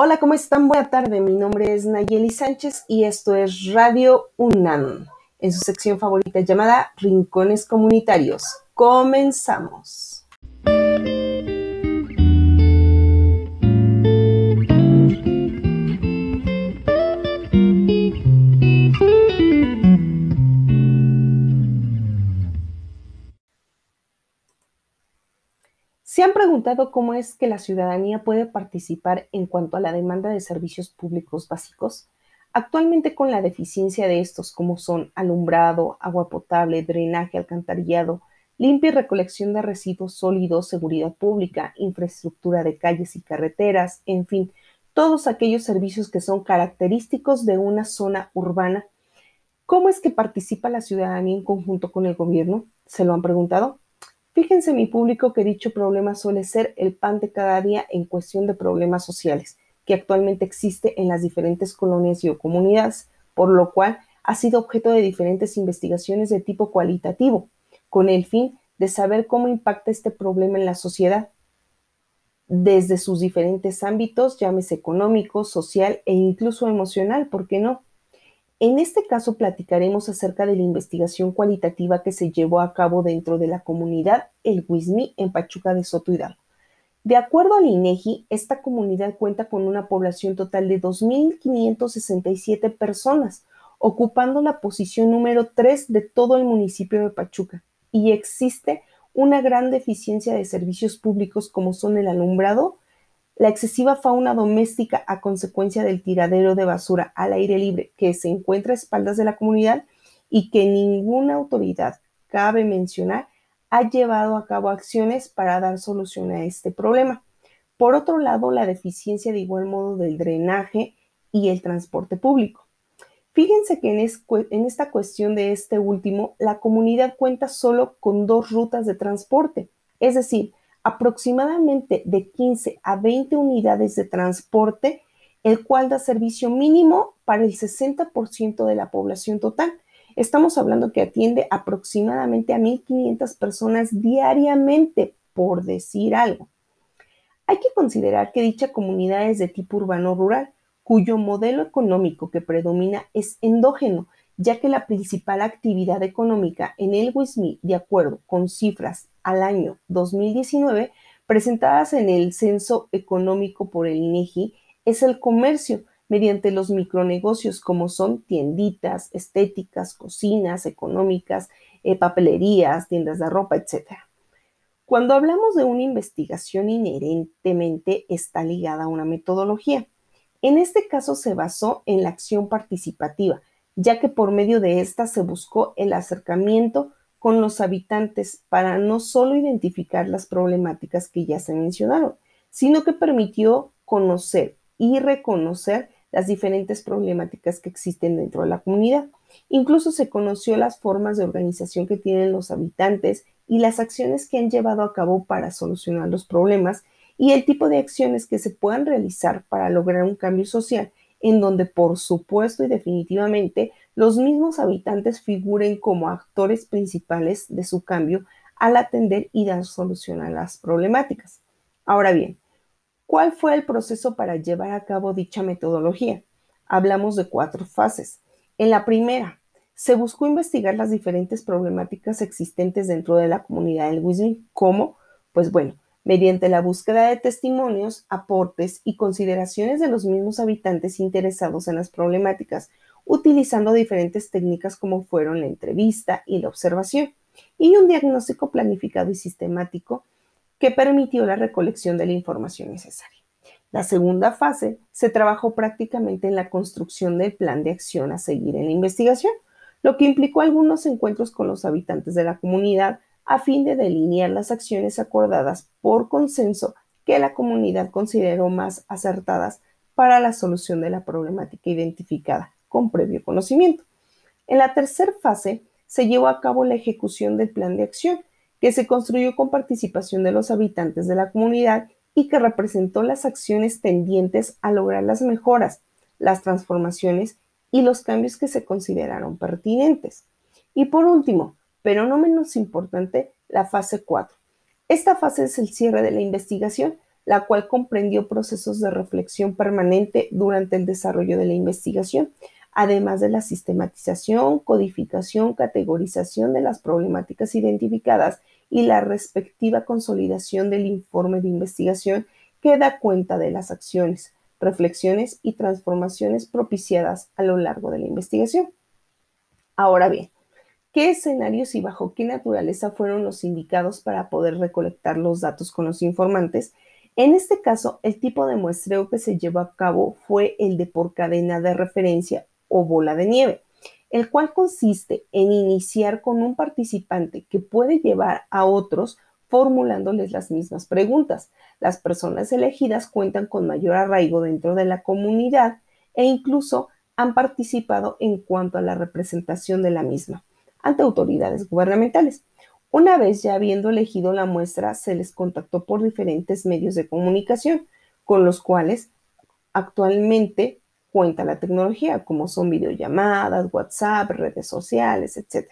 Hola, ¿cómo están? Buena tarde. Mi nombre es Nayeli Sánchez y esto es Radio UNAM, en su sección favorita llamada Rincones Comunitarios. Comenzamos. Cómo es que la ciudadanía puede participar en cuanto a la demanda de servicios públicos básicos? Actualmente con la deficiencia de estos como son alumbrado, agua potable, drenaje, alcantarillado, limpia y recolección de residuos sólidos, seguridad pública, infraestructura de calles y carreteras, en fin, todos aquellos servicios que son característicos de una zona urbana. ¿Cómo es que participa la ciudadanía en conjunto con el gobierno? ¿Se lo han preguntado? Fíjense mi público que dicho problema suele ser el pan de cada día en cuestión de problemas sociales que actualmente existe en las diferentes colonias y comunidades, por lo cual ha sido objeto de diferentes investigaciones de tipo cualitativo, con el fin de saber cómo impacta este problema en la sociedad, desde sus diferentes ámbitos, llámese económico, social e incluso emocional, ¿por qué no? En este caso platicaremos acerca de la investigación cualitativa que se llevó a cabo dentro de la comunidad El Huizmi en Pachuca de Soto Hidalgo. De acuerdo al INEGI, esta comunidad cuenta con una población total de 2.567 personas, ocupando la posición número 3 de todo el municipio de Pachuca, y existe una gran deficiencia de servicios públicos como son el alumbrado, la excesiva fauna doméstica a consecuencia del tiradero de basura al aire libre que se encuentra a espaldas de la comunidad y que ninguna autoridad, cabe mencionar, ha llevado a cabo acciones para dar solución a este problema. Por otro lado, la deficiencia de igual modo del drenaje y el transporte público. Fíjense que en, en, esta cuestión de este último, la comunidad cuenta solo con dos rutas de transporte, es decir, aproximadamente de 15 a 20 unidades de transporte, el cual da servicio mínimo para el 60% de la población total. Estamos hablando que atiende aproximadamente a 1.500 personas diariamente, por decir algo. Hay que considerar que dicha comunidad es de tipo urbano-rural, cuyo modelo económico que predomina es endógeno, ya que la principal actividad económica en el WISMI, de acuerdo con cifras al año 2019 presentadas en el Censo Económico por el INEGI, es el comercio mediante los micronegocios como son tienditas, estéticas, cocinas económicas, eh, papelerías, tiendas de ropa, etc. Cuando hablamos de una investigación inherentemente está ligada a una metodología. En este caso se basó en la acción participativa, ya que por medio de esta se buscó el acercamiento con los habitantes para no solo identificar las problemáticas que ya se mencionaron, sino que permitió conocer y reconocer las diferentes problemáticas que existen dentro de la comunidad. Incluso se conoció las formas de organización que tienen los habitantes y las acciones que han llevado a cabo para solucionar los problemas y el tipo de acciones que se puedan realizar para lograr un cambio social en donde por supuesto y definitivamente los mismos habitantes figuren como actores principales de su cambio al atender y dar solución a las problemáticas. Ahora bien, ¿cuál fue el proceso para llevar a cabo dicha metodología? Hablamos de cuatro fases. En la primera, se buscó investigar las diferentes problemáticas existentes dentro de la comunidad del Wisdom. ¿Cómo? Pues bueno, mediante la búsqueda de testimonios, aportes y consideraciones de los mismos habitantes interesados en las problemáticas, utilizando diferentes técnicas como fueron la entrevista y la observación, y un diagnóstico planificado y sistemático que permitió la recolección de la información necesaria. La segunda fase se trabajó prácticamente en la construcción del plan de acción a seguir en la investigación, lo que implicó algunos encuentros con los habitantes de la comunidad, a fin de delinear las acciones acordadas por consenso que la comunidad consideró más acertadas para la solución de la problemática identificada con previo conocimiento. En la tercera fase se llevó a cabo la ejecución del plan de acción, que se construyó con participación de los habitantes de la comunidad y que representó las acciones tendientes a lograr las mejoras, las transformaciones y los cambios que se consideraron pertinentes. Y por último, pero no menos importante, la fase 4. Esta fase es el cierre de la investigación, la cual comprendió procesos de reflexión permanente durante el desarrollo de la investigación, además de la sistematización, codificación, categorización de las problemáticas identificadas y la respectiva consolidación del informe de investigación que da cuenta de las acciones, reflexiones y transformaciones propiciadas a lo largo de la investigación. Ahora bien, ¿qué escenarios y bajo qué naturaleza fueron los indicados para poder recolectar los datos con los informantes en este caso, el tipo de muestreo que se llevó a cabo fue el de por cadena de referencia o bola de nieve, el cual consiste en iniciar con un participante que puede llevar a otros formulándoles las mismas preguntas. Las personas elegidas cuentan con mayor arraigo dentro de la comunidad e incluso han participado en cuanto a la representación de la misma ante autoridades gubernamentales. Una vez ya habiendo elegido la muestra, se les contactó por diferentes medios de comunicación, con los cuales actualmente cuenta la tecnología, como son videollamadas, WhatsApp, redes sociales, etc.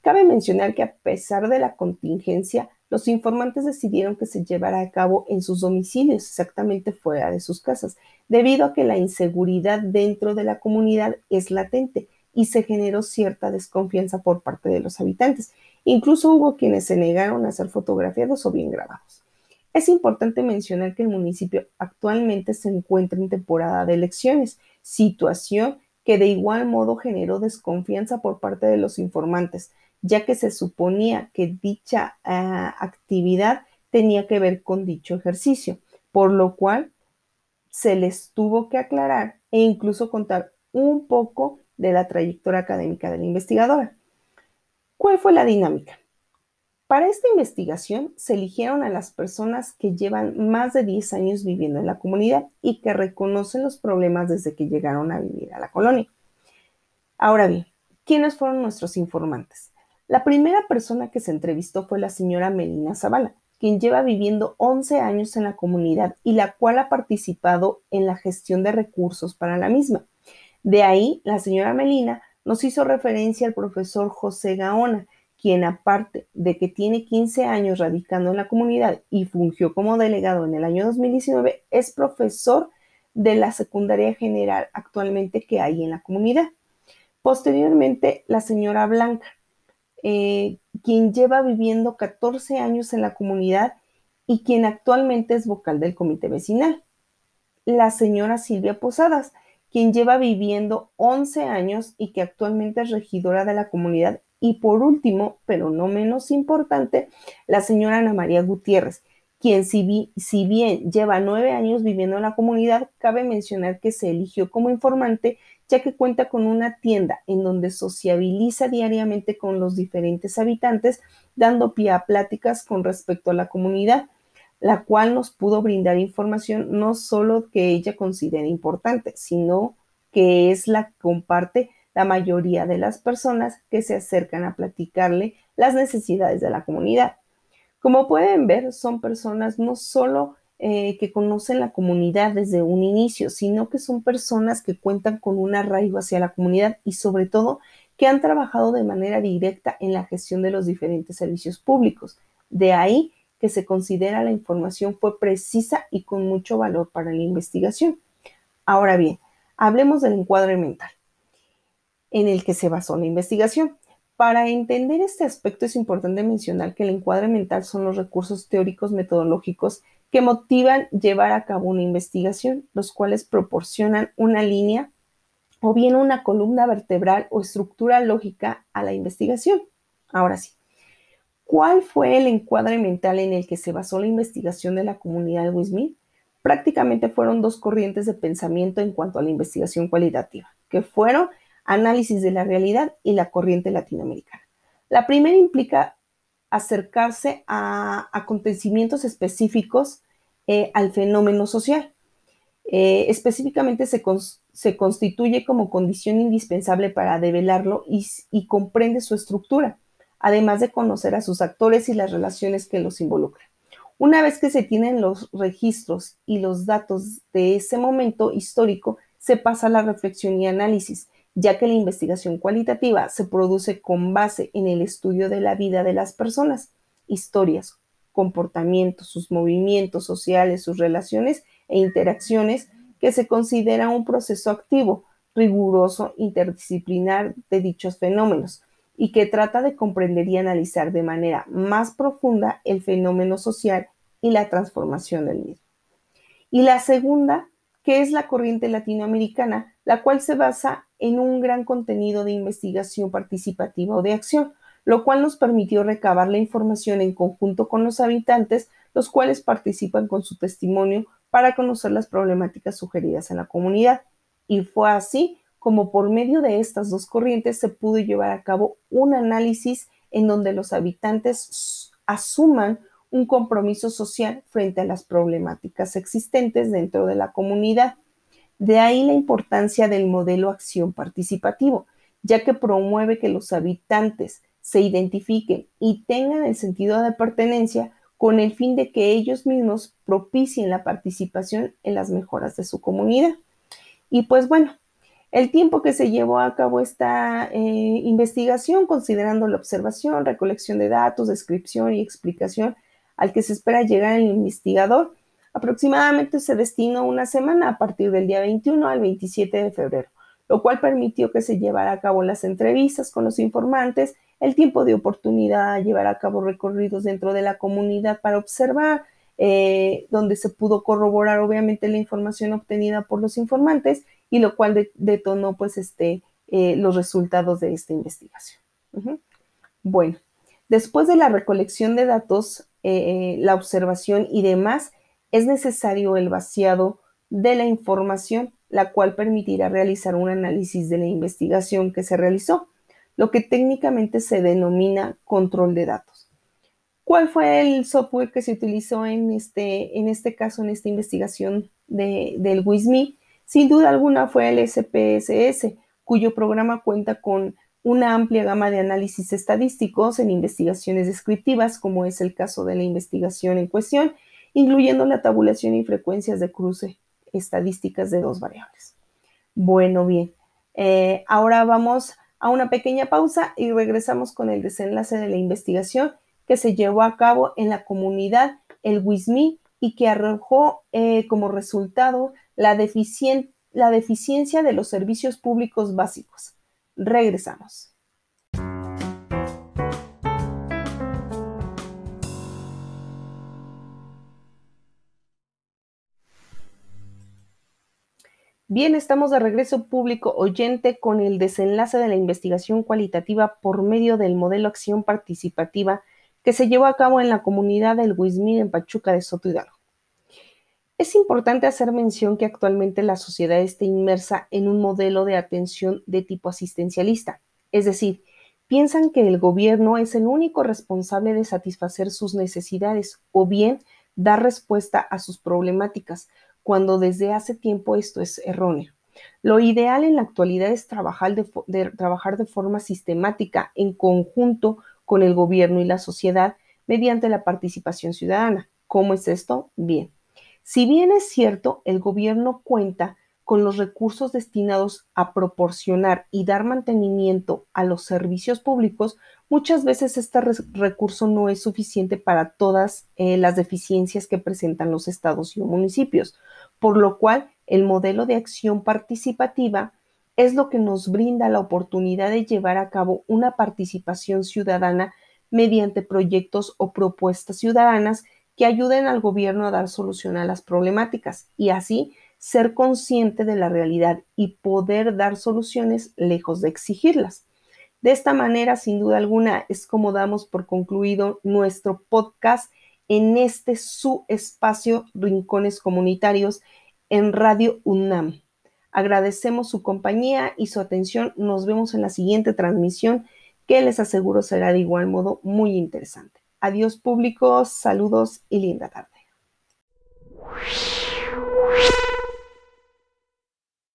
Cabe mencionar que a pesar de la contingencia, los informantes decidieron que se llevara a cabo en sus domicilios, exactamente fuera de sus casas, debido a que la inseguridad dentro de la comunidad es latente y se generó cierta desconfianza por parte de los habitantes. Incluso hubo quienes se negaron a ser fotografiados o bien grabados. Es importante mencionar que el municipio actualmente se encuentra en temporada de elecciones, situación que de igual modo generó desconfianza por parte de los informantes, ya que se suponía que dicha ah, actividad tenía que ver con dicho ejercicio, por lo cual se les tuvo que aclarar e incluso contar un poco de la trayectoria académica de la investigadora. ¿Cuál fue la dinámica? Para esta investigación se eligieron a las personas que llevan más de 10 años viviendo en la comunidad y que reconocen los problemas desde que llegaron a vivir a la colonia. Ahora bien, ¿quiénes fueron nuestros informantes? La primera persona que se entrevistó fue la señora Melina Zavala, quien lleva viviendo 11 años en la comunidad y la cual ha participado en la gestión de recursos para la misma. De ahí, la señora Melina nos hizo referencia al profesor José Gaona, quien aparte de que tiene 15 años radicando en la comunidad y fungió como delegado en el año 2019, es profesor de la secundaria general actualmente que hay en la comunidad. Posteriormente, la señora Blanca, eh, quien lleva viviendo 14 años en la comunidad y quien actualmente es vocal del comité vecinal. La señora Silvia Posadas, quien lleva viviendo 11 años y que actualmente es regidora de la comunidad. Y por último, pero no menos importante, la señora Ana María Gutiérrez, quien si, si bien lleva nueve años viviendo en la comunidad, cabe mencionar que se eligió como informante ya que cuenta con una tienda en donde sociabiliza diariamente con los diferentes habitantes, dando pie a pláticas con respecto a la comunidad la cual nos pudo brindar información no solo que ella considera importante, sino que es la que comparte la mayoría de las personas que se acercan a platicarle las necesidades de la comunidad. Como pueden ver, son personas no solo eh, que conocen la comunidad desde un inicio, sino que son personas que cuentan con un arraigo hacia la comunidad y sobre todo que han trabajado de manera directa en la gestión de los diferentes servicios públicos. De ahí que se considera la información fue precisa y con mucho valor para la investigación. Ahora bien, hablemos del encuadre mental en el que se basó la investigación. Para entender este aspecto es importante mencionar que el encuadre mental son los recursos teóricos metodológicos que motivan llevar a cabo una investigación, los cuales proporcionan una línea o bien una columna vertebral o estructura lógica a la investigación. Ahora sí, ¿Cuál fue el encuadre mental en el que se basó la investigación de la comunidad de Wismith? Prácticamente fueron dos corrientes de pensamiento en cuanto a la investigación cualitativa, que fueron análisis de la realidad y la corriente latinoamericana. La primera implica acercarse a acontecimientos específicos eh, al fenómeno social. Eh, específicamente se, constituye como condición indispensable para develarlo y comprende su estructura además de conocer a sus actores y las relaciones que los involucran. Una vez que se tienen los registros y los datos de ese momento histórico, se pasa a la reflexión y análisis, ya que la investigación cualitativa se produce con base en el estudio de la vida de las personas, historias, comportamientos, sus movimientos sociales, sus relaciones e interacciones, que se considera un proceso activo, riguroso, interdisciplinar de dichos fenómenos, y que trata de comprender y analizar de manera más profunda el fenómeno social y la transformación del mismo. Y la segunda, que es la corriente latinoamericana, la cual se basa en un gran contenido de investigación participativa o de acción, lo cual nos permitió recabar la información en conjunto con los habitantes, los cuales participan con su testimonio para conocer las problemáticas sugeridas en la comunidad. Y fue así como por medio de estas dos corrientes se pudo llevar a cabo un análisis en donde los habitantes asuman un compromiso social frente a las problemáticas existentes dentro de la comunidad. De ahí la importancia del modelo acción participativo, ya que promueve que los habitantes se identifiquen y tengan el sentido de pertenencia con el fin de que ellos mismos propicien la participación en las mejoras de su comunidad. Y pues bueno, el tiempo que se llevó a cabo esta eh, investigación, considerando la observación, recolección de datos, descripción y explicación al que se espera llegar el investigador, aproximadamente se destinó una semana a partir del día 21 al 27 de febrero, lo cual permitió que se llevara a cabo las entrevistas con los informantes, el tiempo de oportunidad a llevar a cabo recorridos dentro de la comunidad para observar, eh, donde se pudo corroborar obviamente la información obtenida por los informantes y lo cual detonó pues este, eh, los resultados de esta investigación. Bueno, después de la recolección de datos, eh, la observación y demás, es necesario el vaciado de la información, la cual permitirá realizar un análisis de la investigación que se realizó, lo que técnicamente se denomina control de datos. ¿Cuál fue el software que se utilizó en este, en este caso, en esta investigación de, del WISMI? Sin duda alguna fue el SPSS, cuyo programa cuenta con una amplia gama de análisis estadísticos en investigaciones descriptivas, como es el caso de la investigación en cuestión, incluyendo la tabulación y frecuencias de cruce estadísticas de dos variables. Bueno, bien, eh, ahora vamos a una pequeña pausa y regresamos con el desenlace de la investigación que se llevó a cabo en la comunidad el WISMI y que arrojó eh, como resultado la, la deficiencia de los servicios públicos básicos. Regresamos. Bien, estamos de regreso público oyente con el desenlace de la investigación cualitativa por medio del modelo acción participativa que se llevó a cabo en la comunidad del Huizmín en Pachuca de Soto Hidalgo. Es importante hacer mención que actualmente la sociedad está inmersa en un modelo de atención de tipo asistencialista, es decir, piensan que el gobierno es el único responsable de satisfacer sus necesidades o bien dar respuesta a sus problemáticas, cuando desde hace tiempo esto es erróneo. Lo ideal en la actualidad es trabajar de, trabajar de forma sistemática en conjunto con el gobierno y la sociedad mediante la participación ciudadana. ¿Cómo es esto? Bien. Si bien es cierto, el gobierno cuenta con los recursos destinados a proporcionar y dar mantenimiento a los servicios públicos, muchas veces este recurso no es suficiente para todas eh, las deficiencias que presentan los estados y municipios, por lo cual el modelo de acción participativa es lo que nos brinda la oportunidad de llevar a cabo una participación ciudadana mediante proyectos o propuestas ciudadanas que ayuden al gobierno a dar solución a las problemáticas y así ser consciente de la realidad y poder dar soluciones lejos de exigirlas. De esta manera, sin duda alguna, es como damos por concluido nuestro podcast en este su espacio Rincones Comunitarios en Radio UNAM. Agradecemos su compañía y su atención. Nos vemos en la siguiente transmisión que les aseguro será de igual modo muy interesante. Adiós públicos, saludos y linda tarde.